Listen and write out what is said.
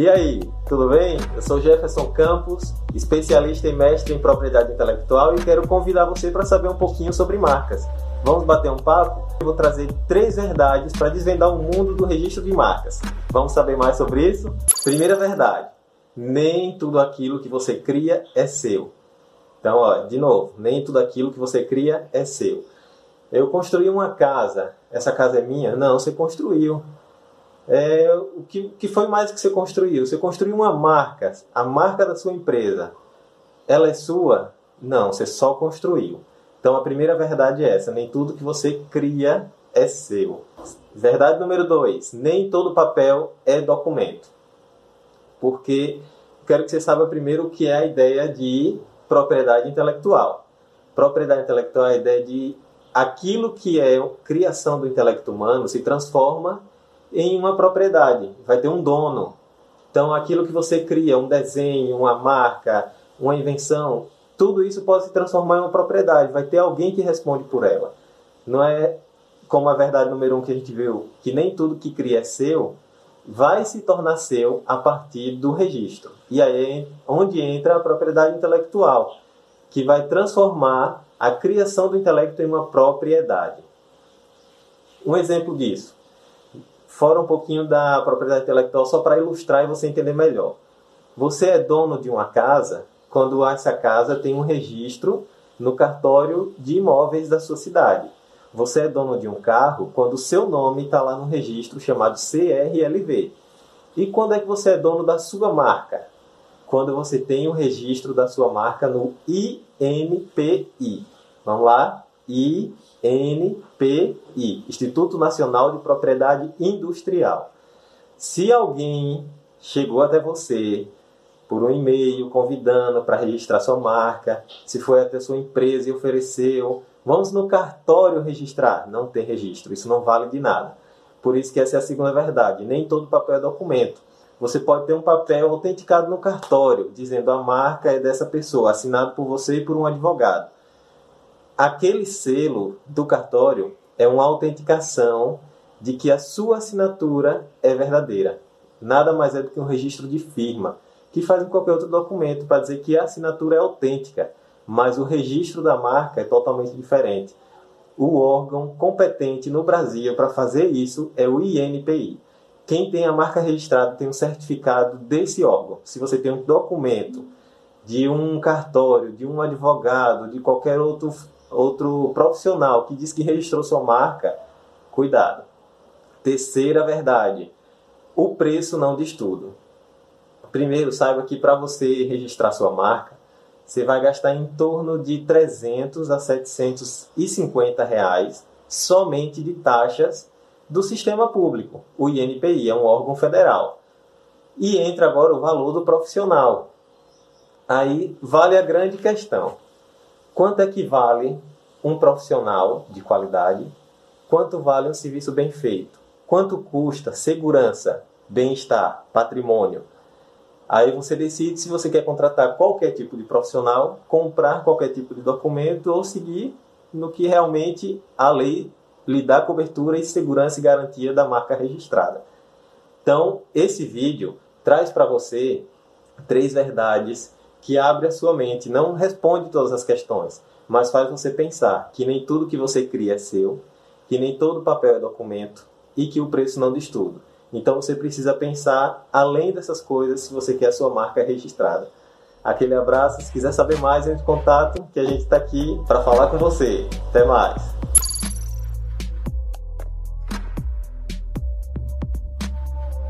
E aí, tudo bem? Eu sou Jefferson Campos, especialista e mestre em propriedade intelectual e quero convidar você para saber um pouquinho sobre marcas. Vamos bater um papo? Eu vou trazer três verdades para desvendar o mundo do registro de marcas. Vamos saber mais sobre isso? Primeira verdade: nem tudo aquilo que você cria é seu. Então, ó, de novo, nem tudo aquilo que você cria é seu. Eu construí uma casa, essa casa é minha? Não, você construiu é, o que, que foi mais que você construiu? Você construiu uma marca, a marca da sua empresa. Ela é sua? Não, você só construiu. Então a primeira verdade é essa: nem tudo que você cria é seu. Verdade número dois: nem todo papel é documento. Porque quero que você saiba primeiro o que é a ideia de propriedade intelectual. Propriedade intelectual é a ideia de aquilo que é criação do intelecto humano se transforma em uma propriedade, vai ter um dono. Então, aquilo que você cria, um desenho, uma marca, uma invenção, tudo isso pode se transformar em uma propriedade, vai ter alguém que responde por ela. Não é como a verdade número um que a gente viu, que nem tudo que cria é seu, vai se tornar seu a partir do registro. E aí é onde entra a propriedade intelectual, que vai transformar a criação do intelecto em uma propriedade. Um exemplo disso fora um pouquinho da propriedade intelectual, só para ilustrar e você entender melhor. Você é dono de uma casa quando essa casa tem um registro no cartório de imóveis da sua cidade. Você é dono de um carro quando o seu nome está lá no registro chamado CRLV. E quando é que você é dono da sua marca? Quando você tem o registro da sua marca no INPI. Vamos lá? INPI, Instituto Nacional de Propriedade Industrial. Se alguém chegou até você por um e-mail convidando para registrar sua marca, se foi até sua empresa e ofereceu, vamos no cartório registrar. Não tem registro, isso não vale de nada. Por isso que essa é a segunda verdade. Nem todo papel é documento. Você pode ter um papel autenticado no cartório, dizendo a marca é dessa pessoa, assinado por você e por um advogado aquele selo do cartório é uma autenticação de que a sua assinatura é verdadeira. Nada mais é do que um registro de firma, que faz em qualquer outro documento para dizer que a assinatura é autêntica, mas o registro da marca é totalmente diferente. O órgão competente no Brasil para fazer isso é o INPI. Quem tem a marca registrada tem um certificado desse órgão. Se você tem um documento de um cartório, de um advogado, de qualquer outro outro profissional que diz que registrou sua marca, cuidado. Terceira verdade: o preço não diz tudo. Primeiro, saiba que para você registrar sua marca, você vai gastar em torno de 300 a 750 reais somente de taxas do sistema público. O INPI é um órgão federal. E entra agora o valor do profissional. Aí vale a grande questão. Quanto é que vale um profissional de qualidade? Quanto vale um serviço bem feito? Quanto custa segurança, bem-estar, patrimônio? Aí você decide se você quer contratar qualquer tipo de profissional, comprar qualquer tipo de documento ou seguir no que realmente a lei lhe dá cobertura e segurança e garantia da marca registrada. Então, esse vídeo traz para você três verdades que abre a sua mente, não responde todas as questões, mas faz você pensar que nem tudo que você cria é seu, que nem todo papel é documento e que o preço não diz tudo. Então você precisa pensar além dessas coisas se você quer a sua marca registrada. Aquele abraço, se quiser saber mais, entre em contato que a gente está aqui para falar com você. Até mais!